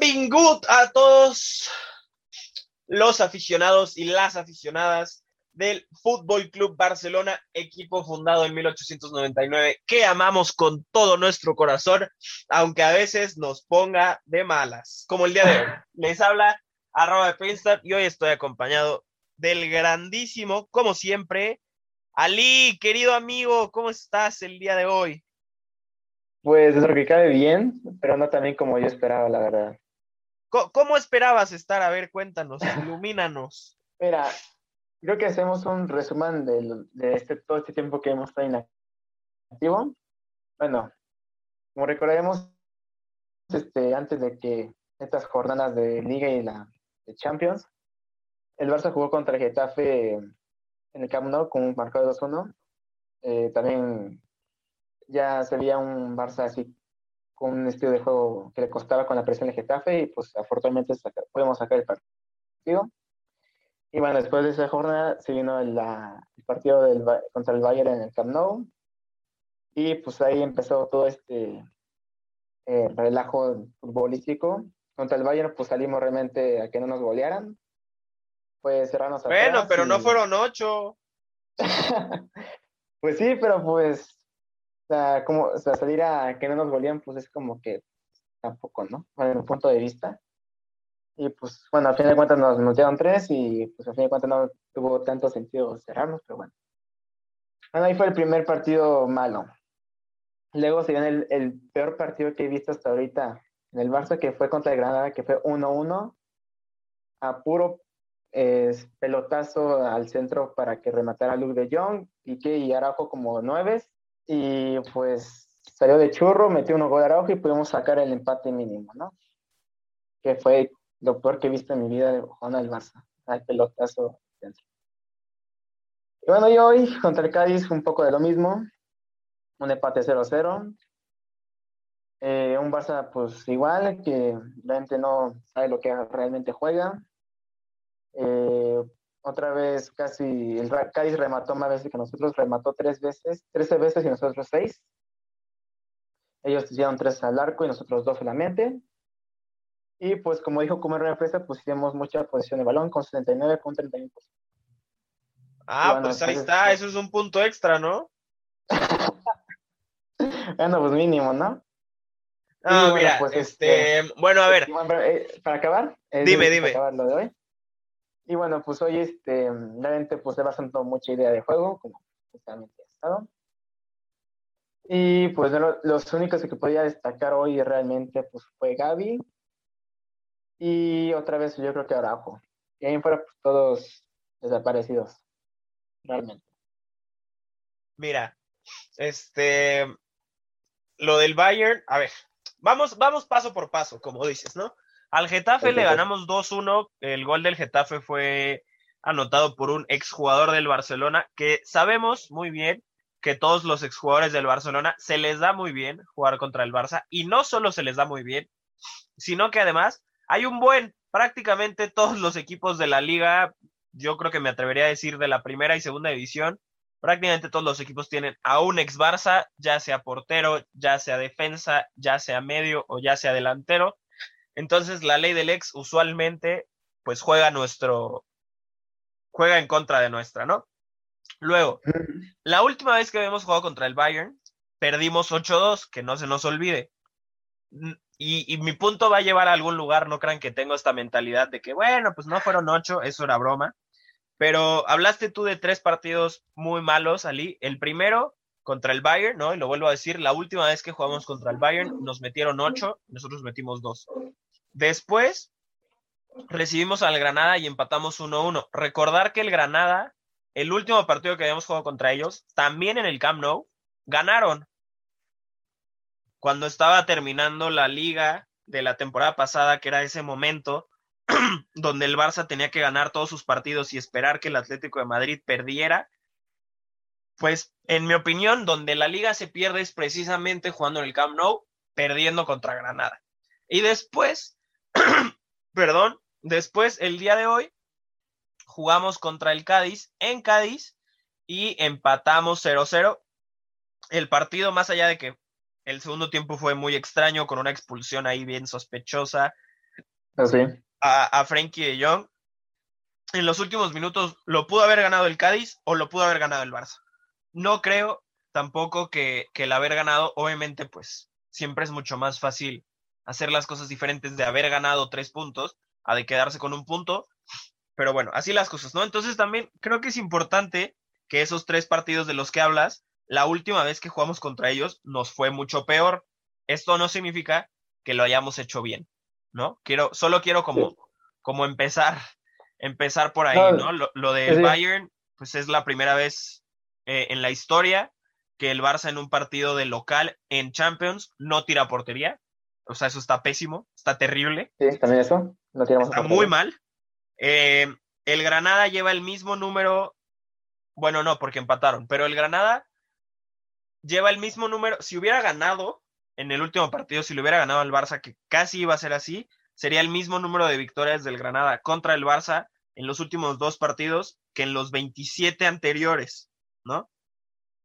Benvingut a todos los aficionados y las aficionadas del Fútbol Club Barcelona, equipo fundado en 1899, que amamos con todo nuestro corazón, aunque a veces nos ponga de malas, como el día de hoy. Les habla arroba de Princeton y hoy estoy acompañado del grandísimo, como siempre, Ali, querido amigo, ¿cómo estás el día de hoy? Pues es lo que cabe bien, pero no también como yo esperaba, la verdad. ¿Cómo, esperabas estar? A ver, cuéntanos, ilumínanos. Mira, creo que hacemos un resumen de, este, todo este tiempo que hemos estado inactivo. Bueno, como recordaremos, este, antes de que estas jornadas de Liga y la de Champions, el Barça jugó contra el Getafe en el Camp Nou con un marcador de 2-1. Eh, también ya se veía un Barça así con un estilo de juego que le costaba con la presión de Getafe y pues afortunadamente podemos sacar el partido. Y bueno, después de esa jornada se vino el partido del, contra el Bayern en el Camp Nou y pues ahí empezó todo este eh, relajo futbolístico. Contra el Bayern pues salimos realmente a que no nos golearan. Pues cerrarnos Bueno, pero no fueron ocho. pues sí, pero pues o sea, como, o sea, salir a que no nos golean, pues es como que tampoco, ¿no? Bueno, mi punto de vista. Y pues, bueno, a fin de cuentas nos metieron tres y pues a fin de cuentas no tuvo tanto sentido cerrarnos, pero bueno. Bueno, ahí fue el primer partido malo. Luego se viene el, el peor partido que he visto hasta ahorita en el Barça, que fue contra el Granada, que fue 1-1, a puro pelotazo al centro para que rematara Luke de Jong, Piqué y Araujo como nueves, y pues salió de churro, metió uno gol de Araujo y pudimos sacar el empate mínimo, ¿no? Que fue lo peor que he visto en mi vida de Juan al Barça, al pelotazo centro. Y bueno, y hoy contra el Cádiz un poco de lo mismo, un empate 0-0. Eh, un Barça pues igual, que la gente no sabe lo que realmente juega. Eh, otra vez casi el Cádiz remató más veces que nosotros, remató tres veces, trece veces y nosotros seis. Ellos hicieron tres al arco y nosotros dos solamente. Y pues como dijo Comer Refresa, pues hicimos mucha posición de balón con 79 con 31%. Ah, pues ahí está, eso es un punto extra, ¿no? bueno, pues mínimo, ¿no? Ah, mira, pues, este, este, bueno, a ver. Eh, para acabar, dime, dime. Para acabar lo de hoy. Y bueno, pues hoy este, realmente pues he bastante mucha idea de juego, como justamente he estado. Y pues los únicos que podía destacar hoy realmente pues fue Gaby y otra vez yo creo que Araujo. Y ahí fueron pues, todos desaparecidos, realmente. Mira, este, lo del Bayern, a ver, vamos, vamos paso por paso, como dices, ¿no? Al Getafe le ganamos 2-1. El gol del Getafe fue anotado por un exjugador del Barcelona, que sabemos muy bien que todos los exjugadores del Barcelona se les da muy bien jugar contra el Barça. Y no solo se les da muy bien, sino que además hay un buen, prácticamente todos los equipos de la liga, yo creo que me atrevería a decir de la primera y segunda división, prácticamente todos los equipos tienen a un ex Barça, ya sea portero, ya sea defensa, ya sea medio o ya sea delantero. Entonces la ley del ex usualmente pues juega nuestro, juega en contra de nuestra, ¿no? Luego, la última vez que habíamos jugado contra el Bayern, perdimos 8-2, que no se nos olvide. Y, mi punto va a llevar a algún lugar, no crean que tengo esta mentalidad de que, bueno, pues no fueron 8, eso era broma. Pero hablaste tú de tres partidos muy malos, Ali. El primero contra el Bayern, ¿no? Y lo vuelvo a decir, la última vez que jugamos contra el Bayern nos metieron 8, nosotros metimos 2. Después recibimos al Granada y empatamos 1-1. Recordar que el Granada, el último partido que habíamos jugado contra ellos, también en el Camp Nou, ganaron. Cuando estaba terminando la liga de la temporada pasada, que era ese momento donde el Barça tenía que ganar todos sus partidos y esperar que el Atlético de Madrid perdiera, pues en mi opinión, donde la liga se pierde es precisamente jugando en el Camp Nou, perdiendo contra Granada. Y después Perdón. Después, el día de hoy, jugamos contra el Cádiz en Cádiz y empatamos 0-0. El partido, más allá de que el segundo tiempo fue muy extraño, con una expulsión ahí bien sospechosa, a, a Frankie de Jong. En los últimos minutos lo pudo haber ganado el Cádiz o lo pudo haber ganado el Barça. No creo tampoco que, que el haber ganado, obviamente, pues siempre es mucho más fácil hacer las cosas diferentes de haber ganado tres puntos a de quedarse con un punto. Pero bueno, así las cosas, ¿no? Entonces también creo que es importante que esos tres partidos de los que hablas, la última vez que jugamos contra ellos nos fue mucho peor. Esto no significa que lo hayamos hecho bien, ¿no? Quiero, solo quiero como, como empezar, empezar por ahí, ¿no? Lo, lo del Bayern, pues es la primera vez eh, en la historia que el Barça en un partido de local en Champions no tira portería. O sea, eso está pésimo, está terrible. Sí, también eso. No está muy mal. Eh, el Granada lleva el mismo número. Bueno, no, porque empataron, pero el Granada lleva el mismo número. Si hubiera ganado en el último partido, si le hubiera ganado al Barça, que casi iba a ser así, sería el mismo número de victorias del Granada contra el Barça en los últimos dos partidos que en los 27 anteriores. ¿no?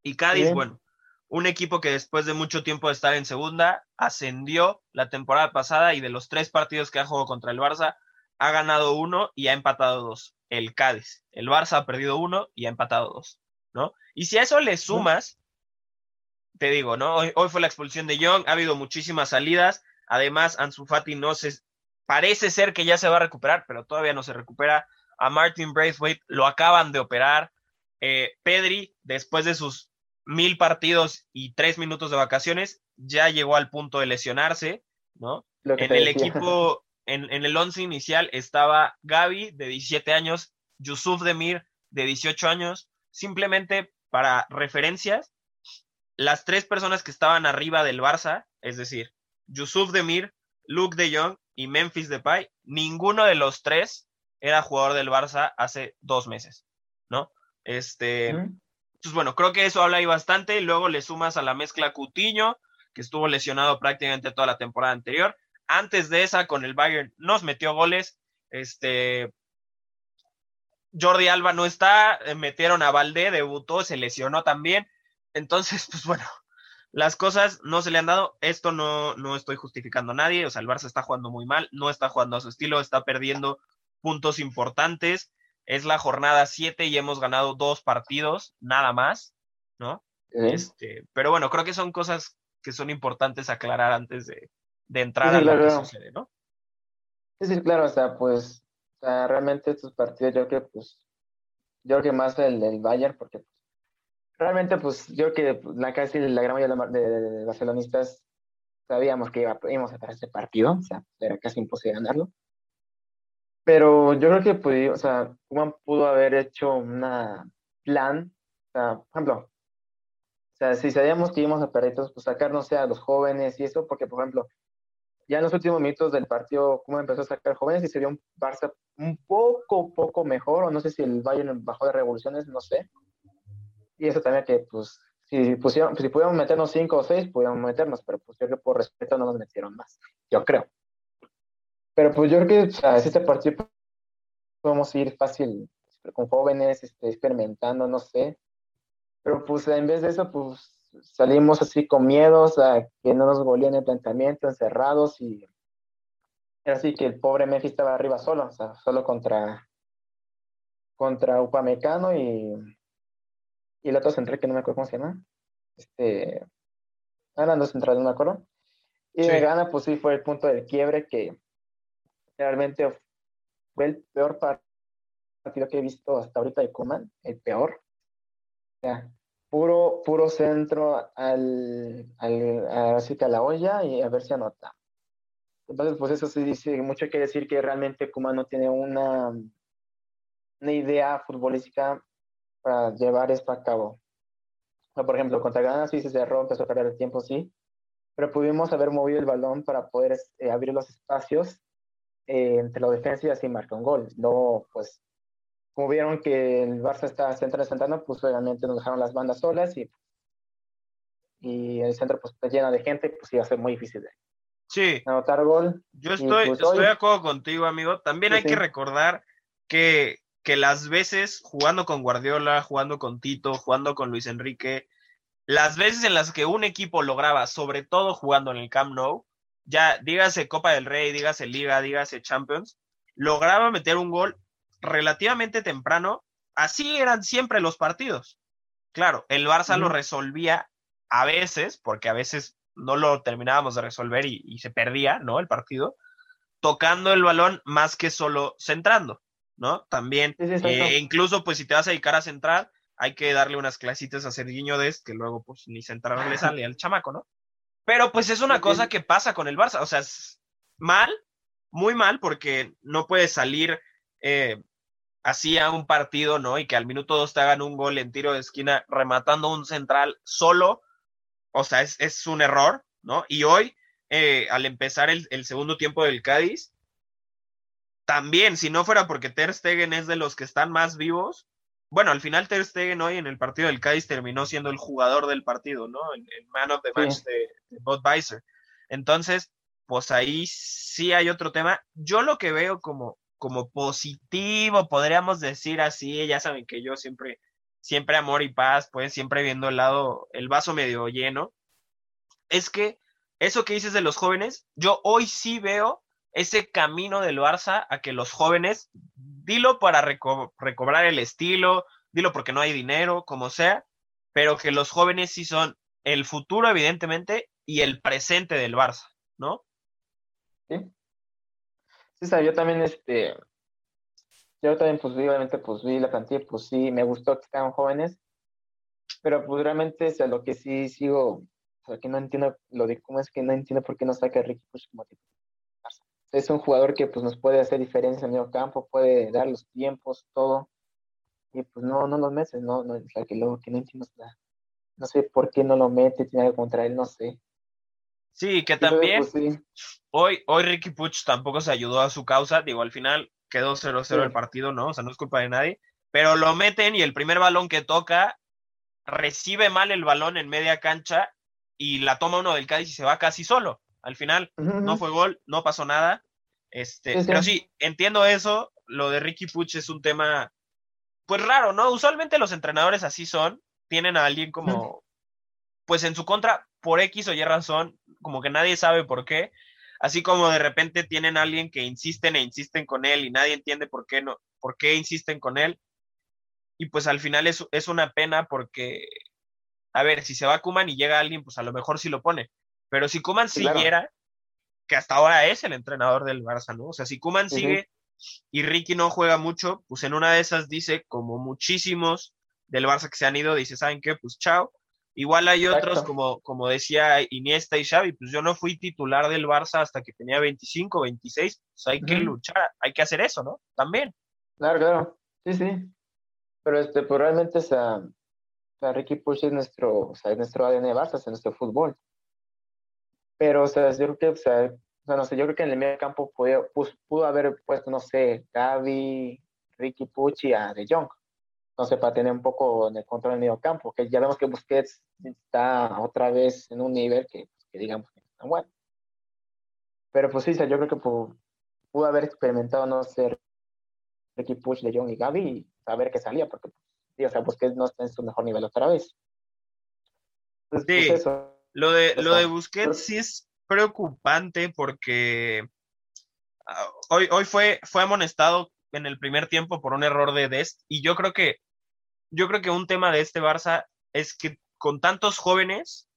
Y Cádiz, bueno, un equipo que después de mucho tiempo de estar en segunda, ascendió la temporada pasada y de los tres partidos que ha jugado contra el Barça, ha ganado uno y ha empatado dos. El Cádiz. El Barça ha perdido uno y ha empatado dos, ¿no? Y si a eso le sumas, te digo, ¿no? Hoy, fue la expulsión de Young, ha habido muchísimas salidas. Además, Ansu Fati no se. Parece ser que ya se va a recuperar, pero todavía no se recupera. A Martin Braithwaite lo acaban de operar. Eh, Pedri, después de sus mil partidos y tres minutos de vacaciones, ya llegó al punto de lesionarse, ¿no? En el equipo, en, el once inicial estaba Gaby, de 17 años, Yusuf Demir, de 18 años. Simplemente para referencias, las tres personas que estaban arriba del Barça, es decir, Yusuf Demir, Luke de Jong y Memphis Depay, ninguno de los tres era jugador del Barça hace dos meses, ¿no? Este, pues bueno, creo que eso habla ahí bastante. Luego le sumas a la mezcla Cutiño, que estuvo lesionado prácticamente toda la temporada anterior. Antes de esa, con el Bayern, nos metió goles. Este, Jordi Alba no está, eh, metieron a Valdé, debutó, se lesionó también. Entonces, pues bueno, las cosas no se le han dado. Esto no, no estoy justificando a nadie. O sea, el Barça está jugando muy mal, no está jugando a su estilo, está perdiendo puntos importantes. Es la jornada 7 y hemos ganado dos partidos, nada más, ¿no? Este, pero bueno, creo que son cosas que son importantes aclarar antes de, entrar a lo que sucede, ¿no? Sí, sí, claro, o sea, pues, o sea, realmente estos partidos yo creo que, pues, yo creo que más el del Bayern, porque pues, realmente, pues, yo creo que la casi la gran mayoría de, de, barcelonistas sabíamos que íbamos a hacer este partido, o sea, era casi imposible ganarlo. Pero yo creo que pues, o sea, Kuman pudo haber hecho un plan, o sea, por ejemplo, o sea, si sabíamos que íbamos a perder, pues sacar, no sé, a los jóvenes y eso, porque, por ejemplo, ya en los últimos minutos del partido, Kuman empezó a sacar jóvenes y se vio un Barça un poco, poco mejor, o no sé si el Bayern bajó de revoluciones, no sé. Y eso también que, pues, si, pusieron, si pudiéramos meternos cinco o seis, pudiéramos meternos, pero pues yo creo que por respeto no nos metieron más, yo creo. Pero pues yo creo que o sea, este partido podemos ir fácil con jóvenes, este, experimentando, no sé. Pero pues en vez de eso, pues salimos así con miedos a que no nos goleen el planteamiento, encerrados y era así que el pobre Memphis estaba arriba solo, o sea, solo contra contra Upamecano y, y el otro central que no me acuerdo cómo se llama. Este, eran dos centrales, no me acuerdo. Y de gana, pues sí, fue el punto del quiebre que realmente fue el peor partido que he visto hasta ahorita de Kuman, el peor. puro, puro centro al, al, a, la olla y a ver si anota. Entonces, pues eso sí dice mucho que decir que realmente Kuman no tiene una, una idea futbolística para llevar esto a cabo. por ejemplo, contra Gana sí se cerró, empezó a perder el tiempo, sí, pero pudimos haber movido el balón para poder eh, abrir los espacios eh, entre la defensa y así marca un gol. No, pues, como vieron que el Barça está centro centrando, pues obviamente nos dejaron las bandas solas y, y el centro pues está lleno de gente, pues iba a ser muy difícil de sí. anotar gol. Yo estoy, pues, estoy de acuerdo contigo, amigo. También hay que recordar que, que las veces jugando con Guardiola, jugando con Tito, jugando con Luis Enrique, las veces en las que un equipo lograba, sobre todo jugando en el Camp Nou, ya dígase Copa del Rey, dígase Liga, dígase Champions, lograba meter un gol relativamente temprano. Así eran siempre los partidos. Claro, el Barça lo resolvía a veces, porque a veces no lo terminábamos de resolver y, se perdía, ¿no? El partido, tocando el balón más que solo centrando, ¿no? También, eh, incluso pues si te vas a dedicar a centrar, hay que darle unas clasitas a Serginho Des, que luego pues ni centrar le sale al chamaco, ¿no? Pero pues es una cosa que pasa con el Barça, o sea, es mal, muy mal, porque no puedes salir eh, así a un partido, ¿no? Y que al minuto dos te hagan un gol en tiro de esquina rematando un central solo, o sea, es, un error, ¿no? Y hoy, eh, al empezar el, segundo tiempo del Cádiz, también, si no fuera porque Ter Stegen es de los que están más vivos, bueno, al final Ter Stegen hoy en el partido del Cádiz terminó siendo el jugador del partido, ¿no? El, man of the match de, de Entonces, pues ahí sí hay otro tema. Yo lo que veo como, como positivo, podríamos decir así, ya saben que yo siempre, siempre amor y paz, pues siempre viendo el lado, el vaso medio lleno, es que eso que dices de los jóvenes, yo hoy sí veo ese camino del Barça a que los jóvenes, dilo para recobrar el estilo, dilo porque no hay dinero, como sea, pero que los jóvenes sí son el futuro, evidentemente, y el presente del Barça, ¿no? Sí. Sí, yo también, este, yo también, pues vi, obviamente, pues vi la plantilla, pues sí, me gustó que estaban jóvenes, pero pues realmente, o sea, lo que sí sigo, o sea, que no entiendo, lo de cómo es que no entiendo por qué no saca a Ricky Push como tipo es un jugador que pues nos puede hacer diferencia en el campo, puede dar los tiempos, todo. Y pues no, no los metes, no, no, o que luego que no entiendo nada. No sé por qué no lo mete, tiene algo contra él, no sé. Sí, que también pues, hoy, hoy Ricky Puch tampoco se ayudó a su causa, digo, al final quedó 0-0 el partido, ¿no? O sea, no es culpa de nadie, pero lo meten y el primer balón que toca recibe mal el balón en media cancha y la toma uno del Cádiz y se va casi solo. Al final no fue gol, no pasó nada. Este, Pero sí, entiendo eso. Lo de Ricky Puch es un tema, pues raro, ¿no? Usualmente los entrenadores así son. Tienen a alguien como, pues en su contra, por X o Y razón, como que nadie sabe por qué. Así como de repente tienen a alguien que insisten e insisten con él y nadie entiende por qué no, por qué insisten con él. Y pues al final es, es una pena porque, a ver, si se va Kuman y llega alguien, pues a lo mejor sí lo pone. Pero si Kuman siguiera, que hasta ahora es el entrenador del Barça, ¿no? O sea, si Kuman sigue y Ricky no juega mucho, pues en una de esas dice, como muchísimos del Barça que se han ido, dice, ¿saben qué? Pues chao. Igual hay otros, como, como decía Iniesta y Xavi, pues yo no fui titular del Barça hasta que tenía 25, 26, pues hay que luchar, hay que hacer eso, ¿no? También. Claro, claro, sí, sí. Pero este, pues realmente, o sea, Ricky Push es nuestro, o sea, es nuestro ADN de Barça, es nuestro fútbol. Pero, o sea, yo creo que, o sea, no sé, yo creo que en el medio campo pudo, pudo haber puesto, no sé, Gaby, Ricky Pucci a De Jong. No sé, para tener un poco de control en el medio campo, que ya vemos que Busquets está otra vez en un nivel que, que digamos que está bueno. Pero pues sí, o sea, yo creo que pudo, haber experimentado, no sé, Ricky Pucci, De Jong y Gaby y saber qué salía, porque, sí, o sea, Busquets no está en su mejor nivel otra vez. Pues, sí. Pues eso lo de, lo de Busquets sí es preocupante porque ah, hoy, hoy fue, fue amonestado en el primer tiempo por un error de Dest y yo creo que yo creo que un tema de este Barça es que con tantos jóvenes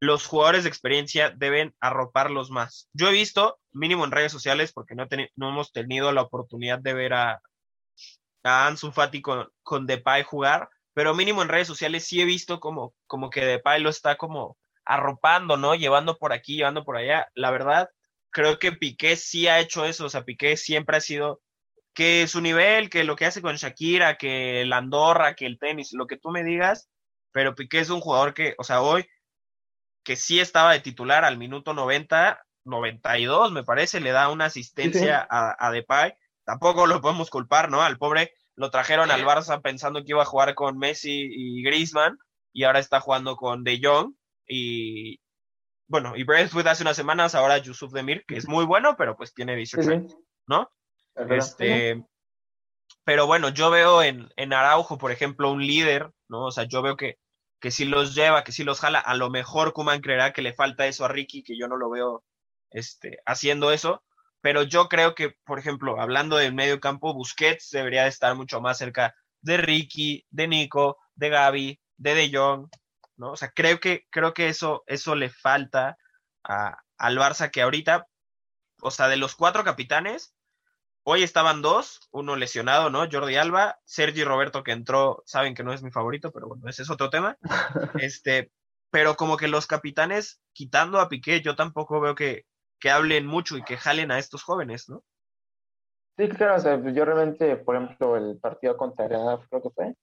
los jugadores de experiencia deben arroparlos más. Yo he visto, mínimo en redes sociales, porque no, no hemos tenido la oportunidad de ver a, a Ansu Fati con, con Depay jugar, pero mínimo en redes sociales sí he visto como, como que Depay lo está como arropando, ¿no? Llevando por aquí, llevando por allá. La verdad, creo que Piqué sí ha hecho eso, o sea, Piqué siempre ha sido que su nivel, que lo que hace con Shakira, que el Andorra, que el tenis, lo que tú me digas, pero Piqué es un jugador que, o sea, hoy que sí estaba de titular al minuto 90, 92 me parece, le da una asistencia A, a, Depay, tampoco lo podemos culpar, ¿no? Al pobre lo trajeron al Barça pensando que iba a jugar con Messi y Griezmann y ahora está jugando con De Jong y bueno, y Braithwaite hace unas semanas, ahora Yusuf Demir, que es muy bueno, pero pues tiene 18 ¿no? Este, pero bueno, yo veo en, en, Araujo, por ejemplo, un líder, ¿no? O sea, yo veo que, que si los lleva, que si los jala, a lo mejor Kuman creerá que le falta eso a Ricky, que yo no lo veo este, haciendo eso. Pero yo creo que, por ejemplo, hablando del medio campo, Busquets debería estar mucho más cerca de Ricky, de Nico, de Gaby, de De Jong, ¿no? O sea, creo que, creo que eso, eso le falta a, al Barça que ahorita, o sea, de los cuatro capitanes, hoy estaban dos, uno lesionado, ¿no? Jordi Alba, Sergi Roberto que entró, saben que no es mi favorito, pero bueno, ese es otro tema. Este, pero como que los capitanes, quitando a Piqué, yo tampoco veo que, que hablen mucho y que jalen a estos jóvenes, ¿no? Sí, claro, o sea, yo realmente, por ejemplo, el partido contra Granada, creo que fue,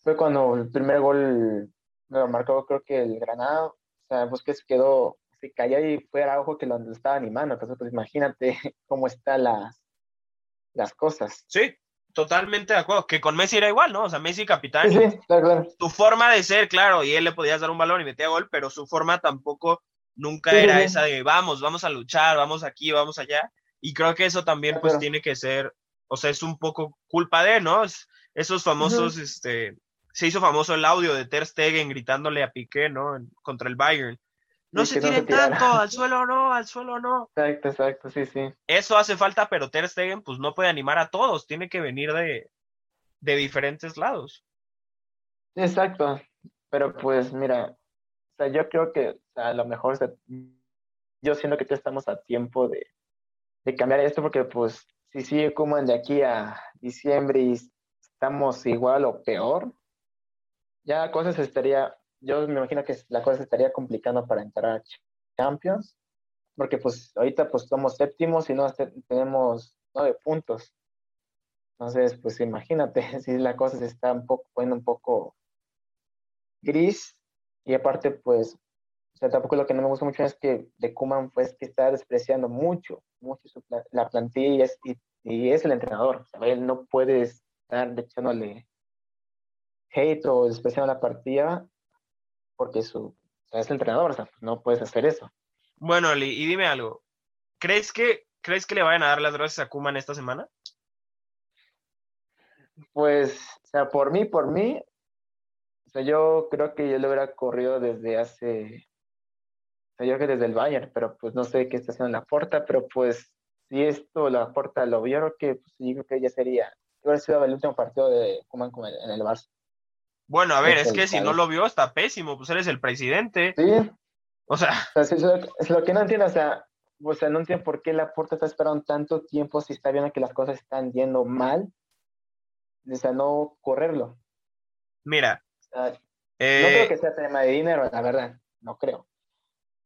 fue cuando el primer gol lo marcó, creo que el Granada, o sea, Busquets quedó así callado y fue Araujo que lo, estaba animando, entonces pues imagínate cómo están las, las cosas. Sí, totalmente de acuerdo, que con Messi era igual, ¿no? O sea, Messi capitán, Sí, sí, claro, claro. su forma de ser, claro, y él le podías dar un balón y metía gol, pero su forma tampoco nunca Sí, era esa de vamos, vamos a luchar, vamos aquí, vamos allá. Y creo que eso también pues tiene que ser, o sea, es un poco culpa de, ¿no? Es- esos famosos, este, se hizo famoso el audio de Ter Stegen gritándole a Piqué, ¿no? Contra el Bayern. No Sí, se que no se tiren tanto, al suelo no, al suelo no. Exacto, exacto, sí, sí. Eso hace falta, pero Ter Stegen pues no puede animar a todos, tiene que venir de, de diferentes lados. Exacto, pero pues mira, o sea, yo creo que o sea, a lo mejor, o sea, yo siento que ya estamos a tiempo de, de cambiar esto porque pues si sigue como de aquí a diciembre y estamos igual o peor, ya la cosa se estaría, yo me imagino que la cosa estaría complicando para entrar a Champions, porque pues ahorita pues somos séptimos y no te- tenemos nueve puntos. Entonces, pues imagínate, si la cosa se está un poco poniendo un poco gris y aparte pues o sea, tampoco lo que no me gusta mucho es que de Kuman pues que está despreciando mucho mucho la plantilla y es, el entrenador o no puede estar echándole hate o despreciando la partida porque su es el entrenador o sea, pues, no puedes hacer eso Bueno, Oli, y dime algo. ¿Crees que, ¿Crees que le vayan a dar las gracias a Kuman esta semana? pues o sea por mí por mí o sea yo creo que yo lo hubiera corrido desde hace o sea, yo creo que desde el Bayern pero pues no sé qué está haciendo la porta pero pues si esto la porta lo creo que pues, yo creo que ya sería hubiera sido el último partido de el- en el Barça Bueno, a ver, Es que si no lo vio está pésimo, pues eres el presidente. sí O sea, O sea, sí, es lo, es lo que no entiendo, o sea, o sea, no entiendo por qué la Porta está esperando tanto tiempo si está viendo que las cosas están yendo mal. O sea, no correrlo. mira, O sea, no eh, creo que sea tema de dinero, la verdad. No creo.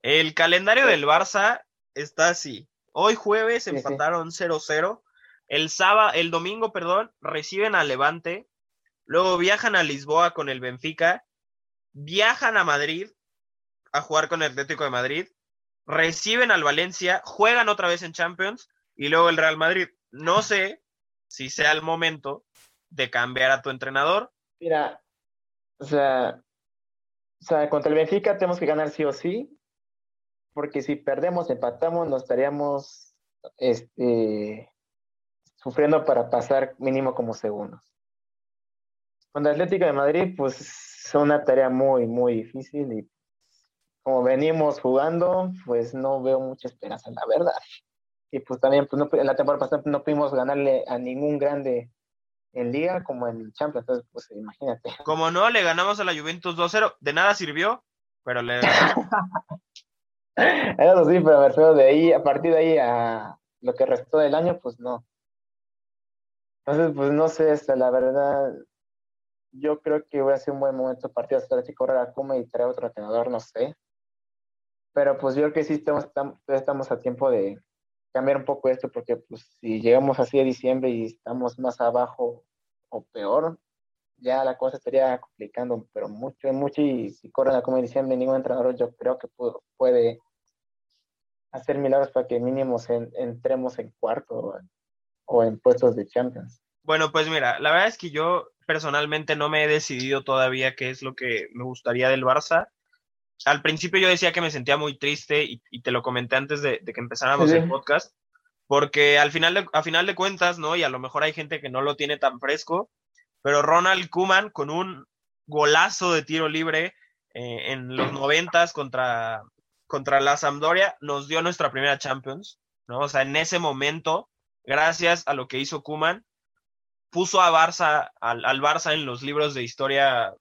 el calendario del Barça está así. Hoy jueves Sí, empataron 0-0. El sábado, el domingo, perdón, reciben a Levante. Luego viajan a Lisboa con el Benfica. Viajan a Madrid a jugar con el Atlético de Madrid. Reciben al Valencia, juegan otra vez en Champions y luego el Real Madrid. No sé si sea el momento de cambiar a tu entrenador. Mira, o sea, o sea, contra el Benfica tenemos que ganar sí o sí, porque si perdemos, empatamos, nos estaríamos este, sufriendo para pasar mínimo como segundos. Contra el Atlético de Madrid, pues es una tarea muy, muy difícil y como venimos jugando, pues no veo mucha esperanza, la verdad. Y pues también, pues no, en la temporada pasada no pudimos ganarle a ningún grande en Liga como en Champions, entonces pues imagínate. Como no, le ganamos a la Juventus 2-0. De nada sirvió, pero le Eso sí, pero me refiero de ahí, a partir de ahí a lo que restó del año, pues no. Entonces, pues no sé, la verdad, yo creo que voy a ser un buen momento partido hasta si correr a Kuma y traer otro entrenador, no sé. Pero pues yo creo que sí estamos, estamos, a tiempo de cambiar un poco esto, porque pues si llegamos así a diciembre y estamos más abajo o peor, ya la cosa estaría complicando, pero mucho, mucho, y si corren a Kuma en diciembre, ningún entrenador yo creo que puede hacer milagros para que mínimo en- entremos en cuarto o en puestos de Champions. Bueno, pues mira, la verdad es que yo personalmente no me he decidido todavía qué es lo que me gustaría del Barça. Al principio yo decía que me sentía muy triste y, y te lo comenté antes de, de que empezáramos Sí, el podcast, porque al final de, a final de cuentas, ¿no? Y a lo mejor hay gente que no lo tiene tan fresco, pero Ronald Kuman con un golazo de tiro libre eh, en los noventas contra, contra la Sampdoria nos dio nuestra primera Champions, ¿no? O sea, en ese momento, gracias a lo que hizo Kuman, puso a Barça, al, al Barça en los libros de historia,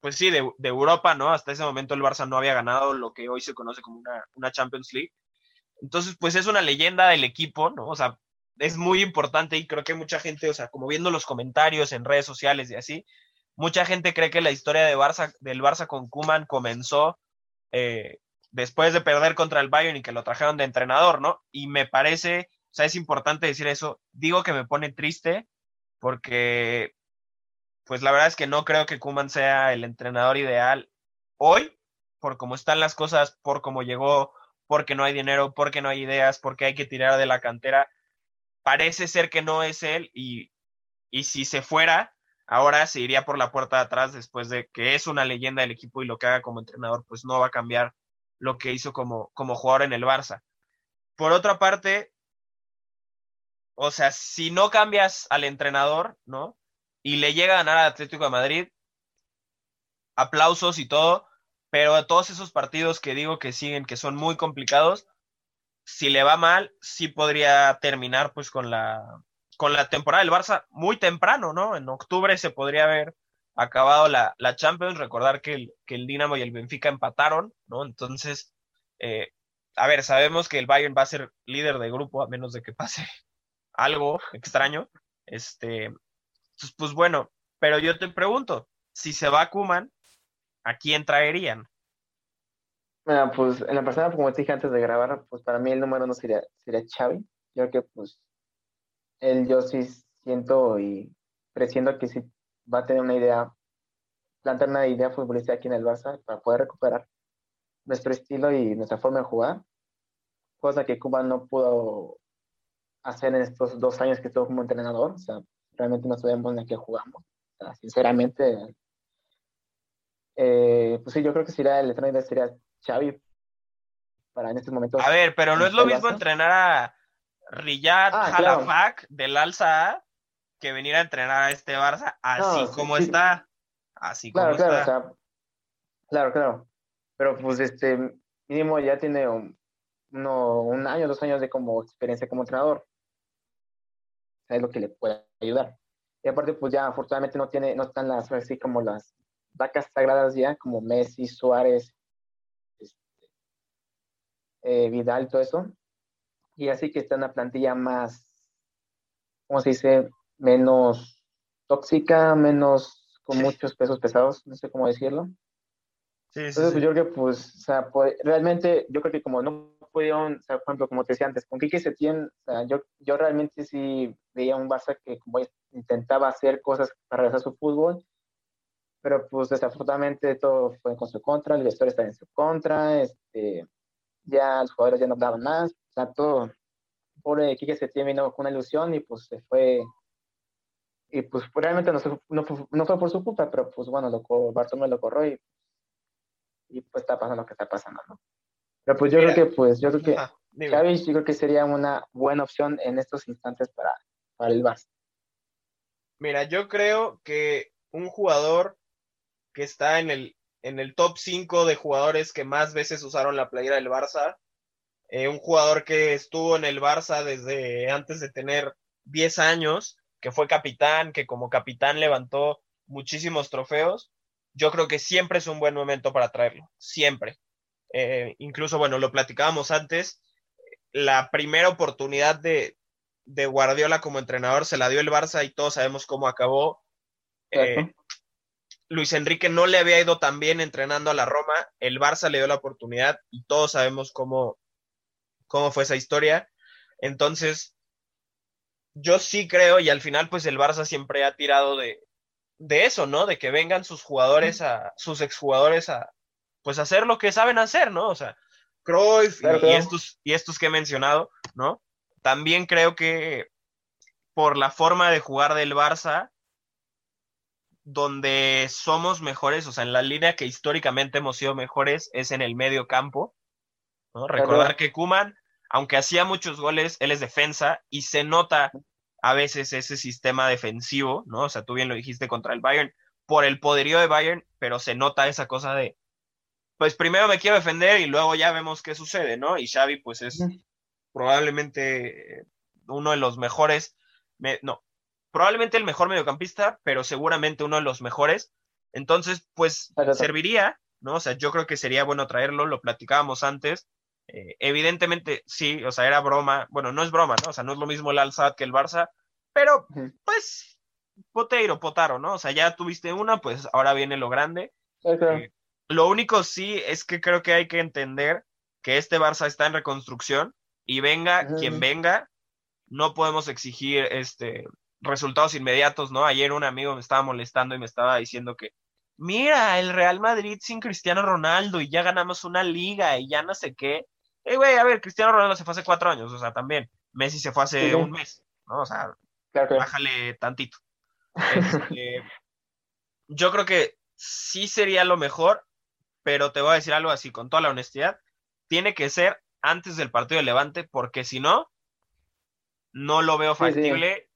pues sí, de, de, Europa, ¿no? Hasta ese momento el Barça no había ganado lo que hoy se conoce como una, una Champions League. Entonces, pues es una leyenda del equipo, ¿no? O sea, es muy importante y creo que mucha gente, o sea, como viendo los comentarios en redes sociales y así, mucha gente cree que la historia de Barça, del Barça con Kuman comenzó eh, después de perder contra el Bayern y que lo trajeron de entrenador, ¿no? Y me parece, o sea, es importante decir eso. Digo que me pone triste porque, pues la verdad es que no creo que Kuman sea el entrenador ideal hoy, por cómo están las cosas, por cómo llegó, porque no hay dinero, porque no hay ideas, porque hay que tirar de la cantera. Parece ser que no es él y, y si se fuera, ahora se iría por la puerta de atrás después de que es una leyenda del equipo y lo que haga como entrenador, pues no va a cambiar lo que hizo como, como jugador en el Barça. Por otra parte, o sea, si no cambias al entrenador, ¿no? Y le llega a ganar al Atlético de Madrid, aplausos y todo, pero a todos esos partidos que digo que siguen, que son muy complicados, si le va mal, sí podría terminar pues con la, con la temporada del Barça muy temprano, ¿no? En octubre se podría haber acabado la, la Champions, recordar que el, que el Dinamo y el Benfica empataron, ¿no? Entonces, eh, a ver, sabemos que el Bayern va a ser líder de grupo a menos de que pase algo extraño. Este, pues, pues bueno, pero yo te pregunto, si se va Kuman, ¿a quién traerían? Bueno, pues en la persona, como te dije antes de grabar, pues para mí el número uno sería, sería Xavi. Yo creo que pues él yo sí siento y presiento que sí va a tener una idea, plantear una idea futbolística aquí en el Barça para poder recuperar nuestro estilo y nuestra forma de jugar, cosa que Cuba no pudo hacer en estos dos años que estuvo como entrenador, o sea, realmente no sabemos ni qué jugamos, o sea, sinceramente, eh, pues sí, yo creo que sería el entrenador sería Xavi para en estos momentos. A ver, pero no es lo mismo entrenar a Riyad ah, Halafak claro. del Alza que venir a entrenar a este Barça así no, como sí, está. Así claro, como claro, está. O sea, claro, claro. Pero pues este mínimo ya tiene un, uno, un año, dos años de como experiencia como entrenador. Es lo que le puede ayudar. Y aparte, pues ya afortunadamente no tiene, no están las así como las vacas sagradas ya, como Messi, Suárez, este, eh, Vidal, todo eso. Y así que está en una plantilla más, ¿cómo se dice? Menos tóxica, menos con muchos pesos pesados, no sé cómo decirlo. Sí, sí, Entonces, sí. pues, yo creo que, pues, o sea, pues, realmente, yo creo que como no pudieron, o sea, por ejemplo, como te decía antes, con Quique Setién, o sea, yo, yo realmente sí veía un Barça que como intentaba hacer cosas para regresar su fútbol, pero pues desafortunadamente todo fue con su contra, el vestuario estaba en su contra, este, ya los jugadores ya no daban más, o sea, todo, pobre Quique Setién vino con una ilusión y pues se fue, y pues realmente no, se, no, fue, no fue por su culpa, pero pues bueno, lo, Bartomeu lo corrió y y pues está pasando lo que está pasando, ¿no? Pero pues yo Mira, creo que, pues, yo creo que dime. Xavi yo creo que sería una buena opción en estos instantes para, para el Barça. Mira, yo creo que un jugador que está en el, en el top 5 de jugadores que más veces usaron la playera del Barça, eh, un jugador que estuvo en el Barça desde antes de tener 10 años, que fue capitán, que como capitán levantó muchísimos trofeos, yo creo que siempre es un buen momento para traerlo, siempre. Eh, incluso, bueno, lo platicábamos antes, la primera oportunidad de, de, Guardiola como entrenador se la dio el Barça y todos sabemos cómo acabó. Eh, Luis Enrique no le había ido tan bien entrenando a la Roma, el Barça le dio la oportunidad y todos sabemos cómo, cómo fue esa historia. Entonces, yo sí creo y al final pues el Barça siempre ha tirado de, de eso, ¿no? De que vengan sus jugadores a, sus exjugadores a, pues hacer lo que saben hacer, ¿no? O sea, Cruyff y, estos, y estos que he mencionado, ¿no? También creo que por la forma de jugar del Barça, donde somos mejores, o sea, en la línea que históricamente hemos sido mejores es en el medio campo, ¿no? Recordar que Kuman, aunque hacía muchos goles, él es defensa y se nota a veces ese sistema defensivo, ¿no? O sea, tú bien lo dijiste contra el Bayern, por el poderío de Bayern, pero se nota esa cosa de, pues primero me quiero defender y luego ya vemos qué sucede, ¿no? Y Xavi, pues es probablemente uno de los mejores, no, probablemente el mejor mediocampista, pero seguramente uno de los mejores. Entonces, pues serviría, ¿no? O sea, yo creo que sería bueno traerlo, lo platicábamos antes. Eh, evidentemente, sí, o sea, era broma. Bueno, no es broma, ¿no? O sea, no es lo mismo el Alzad que el Barça, pero pues, Poteiro, Potaro, ¿no? O sea, ya tuviste una, pues ahora viene lo grande. Eh, lo único sí es que creo que hay que entender que este Barça está en reconstrucción y venga quien venga, no podemos exigir este resultados inmediatos, ¿no? Ayer un amigo me estaba molestando y me estaba diciendo que mira, el Real Madrid sin Cristiano Ronaldo y ya ganamos una liga y ya no sé qué. Eh, güey, a ver, Cristiano Ronaldo se fue hace cuatro años, o sea, también. Messi se fue hace un mes, ¿no? O sea, bájale tantito. Este, yo creo que sí sería lo mejor, pero te voy a decir algo así, con toda la honestidad, tiene que ser antes del partido de Levante, porque si no, no lo veo factible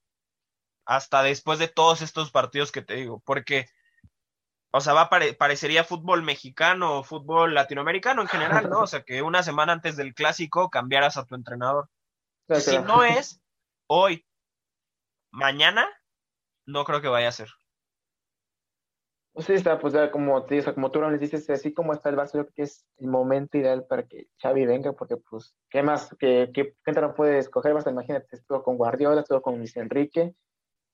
hasta después de todos estos partidos que te digo, porque, o sea, va parecería fútbol mexicano o fútbol latinoamericano en general, ¿no? O sea, que una semana antes del clásico cambiaras a tu entrenador. Si no es hoy, mañana, no creo que vaya a ser. Pues sí, está, pues como, te, como tú lo dices, así como está el Barça, yo creo que es el momento ideal para que Xavi venga, porque pues, ¿qué más? ¿Qué, qué, no puede escoger? Barça, imagínate, estuvo con Guardiola, estuvo con Luis Enrique,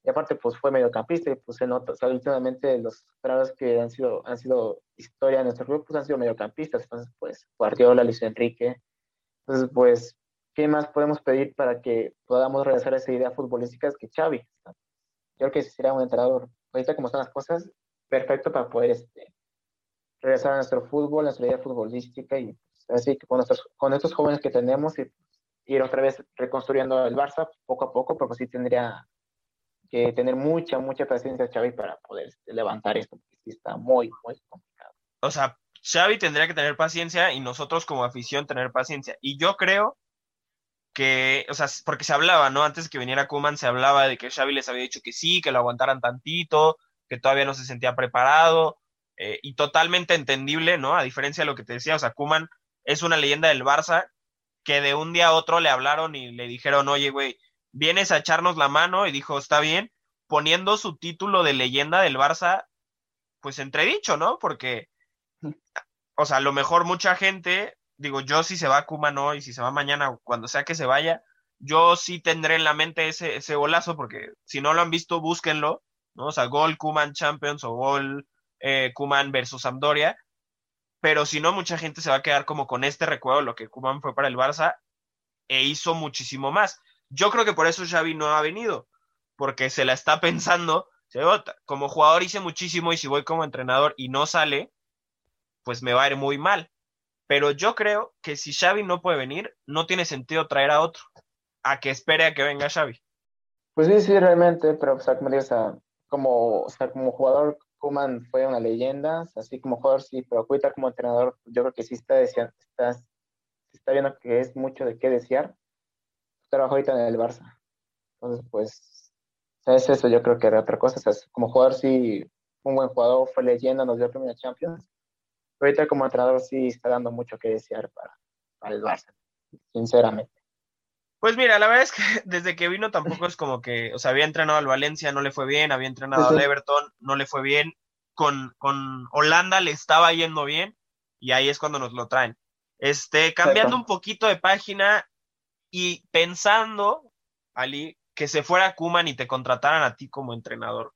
y aparte pues fue mediocampista, y pues se nota, o sea, últimamente los entrenadores que han sido, han sido historia de nuestro club, pues han sido mediocampistas, entonces pues Guardiola, Luis Enrique, entonces pues, ¿qué más podemos pedir para que podamos regresar a esa idea futbolística que Xavi? Yo creo que sería un entrenador, ahorita como están las cosas, perfecto para poder este, regresar a nuestro fútbol, a nuestra idea futbolística y pues, así que con, nuestros, con estos jóvenes que tenemos y pues, ir otra vez reconstruyendo el Barça poco a poco, pero pues sí tendría que tener mucha, mucha paciencia Xavi para poder este, levantar esto, porque sí está muy, muy complicado. O sea, Xavi tendría que tener paciencia y nosotros como afición tener paciencia. Y yo creo que, o sea, porque se hablaba, ¿no? Antes que viniera Kuman se hablaba de que Xavi les había dicho que sí, que lo aguantaran tantito, que todavía no se sentía preparado eh, y totalmente entendible, ¿no? A diferencia de lo que te decía, o sea, Kuman es una leyenda del Barça que de un día a otro le hablaron y le dijeron, oye, güey, vienes a echarnos la mano y dijo, está bien, poniendo su título de leyenda del Barça, pues entredicho, ¿no? Porque, o sea, a lo mejor mucha gente, digo, yo si se va Kuman hoy, si se va mañana, cuando sea que se vaya, yo sí tendré en la mente ese, ese golazo, porque si no lo han visto, búsquenlo ¿no? O sea, gol Kuman Champions o gol eh, Kuman versus Sampdoria. Pero si no, mucha gente se va a quedar como con este recuerdo lo que Kuman fue para el Barça e hizo muchísimo más. Yo creo que por eso Xavi no ha venido, porque se la está pensando, se como jugador hice muchísimo y si voy como entrenador y no sale, pues me va a ir muy mal. Pero yo creo que si Xavi no puede venir, no tiene sentido traer a otro, a que espere a que venga Xavi. Pues sí, sí, realmente, pero sea, como o sea, como jugador, Kuman fue una leyenda, así como jugador sí, pero ahorita como entrenador, yo creo que sí está, deseando, está, está viendo que es mucho de qué desear. Trabajo ahorita en el Barça. Entonces, pues, es eso, yo creo que era otra cosa. O sea, como jugador sí, un buen jugador, fue leyenda, nos dio el Champions. Pero ahorita como entrenador sí está dando mucho que desear para, para el Barça, sinceramente. Pues mira, la verdad es que desde que vino tampoco es como que, o sea, había entrenado al Valencia, no le fue bien, había entrenado al Everton, no le fue bien, con, con Holanda le estaba yendo bien y ahí es cuando nos lo traen. Este, cambiando un poquito de página y pensando, Ali, que se fuera Kuman y te contrataran a ti como entrenador.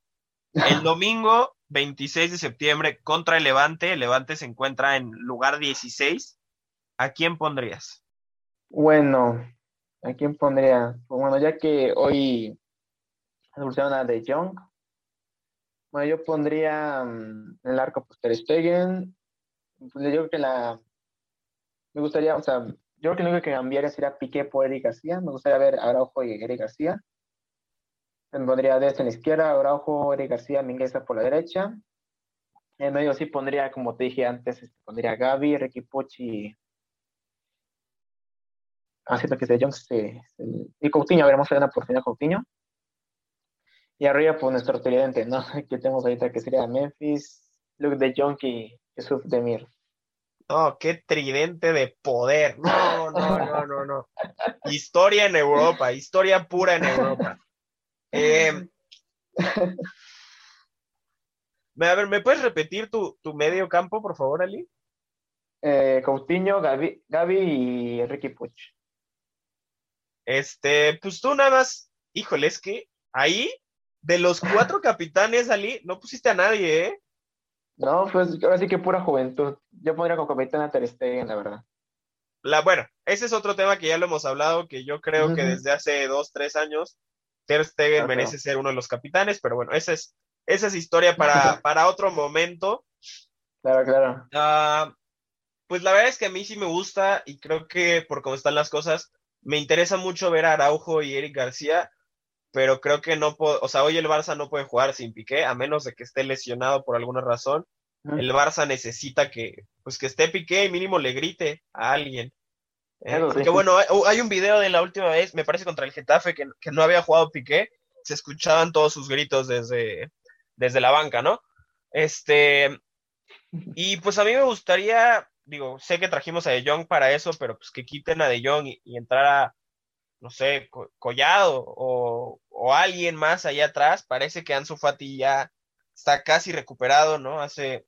El domingo 26 de septiembre contra el Levante, el Levante se encuentra en lugar 16. ¿A quién pondrías? Bueno, ¿A quién pondría? Bueno, ya que hoy evolucionaron a De Jong, bueno, yo pondría mm, en el arco pues Ter Stegen. Pues, yo creo que la... Me gustaría, o sea, yo creo que lo único que cambiaría sería Piqué por Eric García. Me gustaría ver Araujo y Eric García. Me pondría Dest en la izquierda, Araujo, Eric García, Mingueza por la derecha. En medio sí pondría, como te dije antes, este, pondría Gaby, Ricky Pucci haciendo que De Jong se, y Coutinho, veremos una oportunidad Coutinho. Y arriba, pues nuestro tridente, ¿no? Que tenemos ahorita que sería Memphis, Luke De Jong y Yusuf Demir. No, qué tridente de poder. No, no, no, no, no. Historia en Europa, historia pura en Europa. Eh, a ver, ¿me puedes repetir tu, medio campo, por favor, Ali? Eh, Coutinho, Gaby, y Ricky Puch. Este, pues tú nada más, híjole, es que ahí, de los cuatro capitanes, Ali, no pusiste a nadie, ¿eh? No, pues ahora sí que pura juventud. Yo pondría como capitán a Ter Stegen, la verdad. La, bueno, ese es otro tema que ya lo hemos hablado, que yo creo que desde hace dos, tres años, Ter Stegen merece ser uno de los capitanes, pero bueno, esa es, esa es historia para, para otro momento. Claro, claro. Ah, pues la verdad es que a mí sí me gusta y creo que por cómo están las cosas, me interesa mucho ver a Araujo y Eric García, pero creo que no puedo, o sea, hoy el Barça no puede jugar sin Piqué, a menos de que esté lesionado por alguna razón. El Barça necesita que, pues que esté Piqué y mínimo le grite a alguien. Eh, porque bueno, hay un video de la última vez, me parece contra el Getafe, que, que, no había jugado Piqué, se escuchaban todos sus gritos desde, desde la banca, ¿no? Este, y pues a mí me gustaría, digo, sé que trajimos a De Jong para eso, pero pues que quiten a De Jong y, y entrara no sé, Collado o, alguien más allá atrás. Parece que Ansu Fati ya está casi recuperado, ¿no? Hace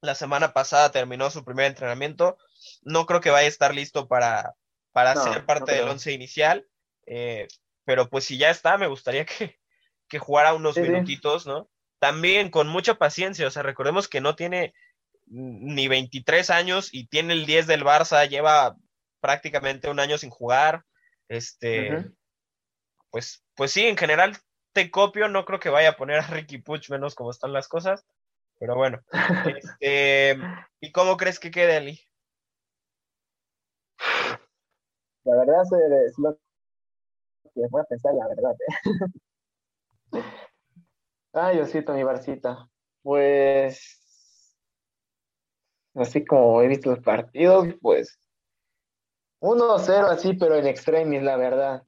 la semana pasada terminó su primer entrenamiento. No creo que vaya a estar listo para, para ser parte del once inicial. Eh, pero pues si ya está, me gustaría que, que jugara unos minutitos, ¿no? También con mucha paciencia, o sea, recordemos que no tiene ni 23 años y tiene el 10 del Barça, lleva prácticamente un año sin jugar. Este, pues, pues sí, en general te copio, no creo que vaya a poner a Ricky Puch menos como están las cosas, pero bueno. Este, ¿Y cómo crees que quede Ali? La verdad es lo que voy a pensar, la verdad. ¿eh? Ay, Osito, mi barcita. Pues, así como he visto los partidos, pues 1-0 así, pero en extremis, la verdad.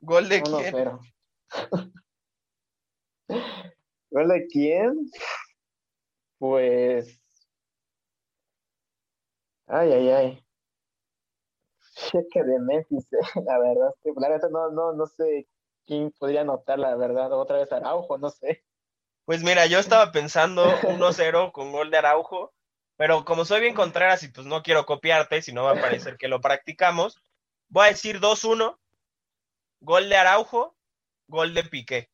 ¿Gol de quién? 1-0. ¿Gol de quién? Pues. Ay, ay, ay. Cheque de Memphis, eh, la verdad. La verdad no, no, no sé quién podría anotar, la verdad. Otra vez Araujo, no sé. Pues mira, yo estaba pensando 1-0 con gol de Araujo pero como soy bien Contreras y pues no quiero copiarte, si no va a parecer que lo practicamos, voy a decir 2-1, gol de Araujo, gol de Piqué.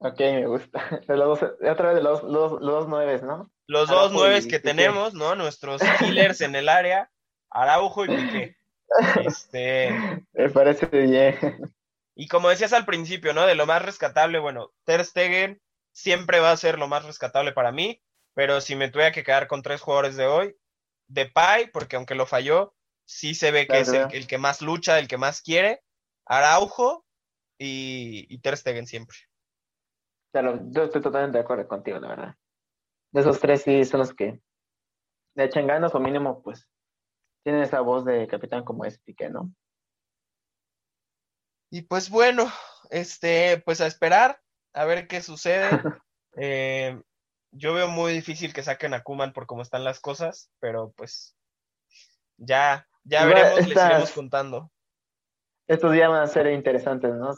Ok, me gusta. otra vez de los, los, los nueves, ¿no? Los dos nueves que tenemos, ¿no? Nuestros killers en el área, Araujo y Piqué. Este... Me parece bien. Y como decías al principio, ¿no? De lo más rescatable, bueno, Ter Stegen siempre va a ser lo más rescatable para mí. Pero si me tuviera que quedar con tres jugadores de hoy, de Pai, porque aunque lo falló, sí se ve que es el, que más lucha, el que más quiere, Araujo y, Ter Stegen siempre. Claro, yo estoy totalmente de acuerdo contigo, la verdad. De esos tres sí son los que le echan ganas o mínimo, pues, tienen esa voz de capitán como es Piqué, ¿no? Y pues bueno, este, pues a esperar, a ver qué sucede. eh, yo veo muy difícil que saquen a Kuman por cómo están las cosas, pero pues ya, ya veremos, les iremos contando. Estos días van a ser interesantes, ¿no?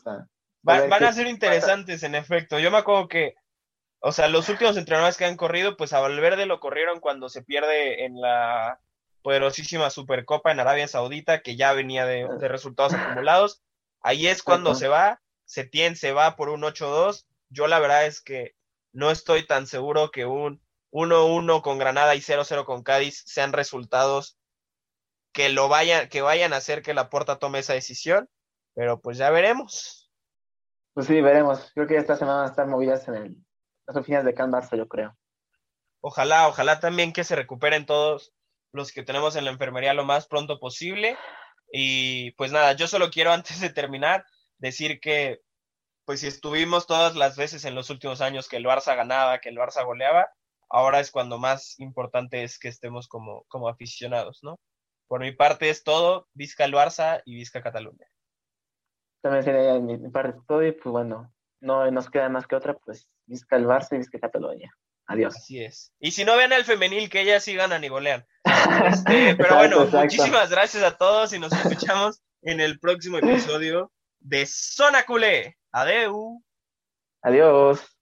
van a ser interesantes, en efecto. Yo me acuerdo que, o sea, los últimos entrenadores que han corrido, pues a Valverde lo corrieron cuando se pierde en la poderosísima Supercopa en Arabia Saudita, que ya venía de, de resultados acumulados. Ahí es cuando se va, Setién se va por un 8-2. Yo la verdad es que no estoy tan seguro que un 1-1 con Granada y 0-0 con Cádiz sean resultados que lo vayan, que vayan a hacer que la Porta tome esa decisión, pero pues ya veremos. Pues sí, veremos. Creo que esta semana van a estar movidas en las oficinas de Can Barça, yo creo. Ojalá, ojalá también que se recuperen todos los que tenemos en la enfermería lo más pronto posible. Y pues nada, yo solo quiero antes de terminar decir que pues si estuvimos todas las veces en los últimos años que el Barça ganaba, que el Barça goleaba, ahora es cuando más importante es que estemos como, como aficionados, ¿no? Por mi parte es todo, Vizca el Barça y Vizca Cataluña. También sería mi, parte todo y pues bueno, no nos queda más que otra, pues Vizca el Barça y Vizca Cataluña. Adiós. Así es. Y si no ven al femenil, que ellas sí ganan y golean. Este, pero bueno, muchísimas gracias a todos y nos escuchamos en el próximo episodio de Zona Culé. Adeu. Adiós.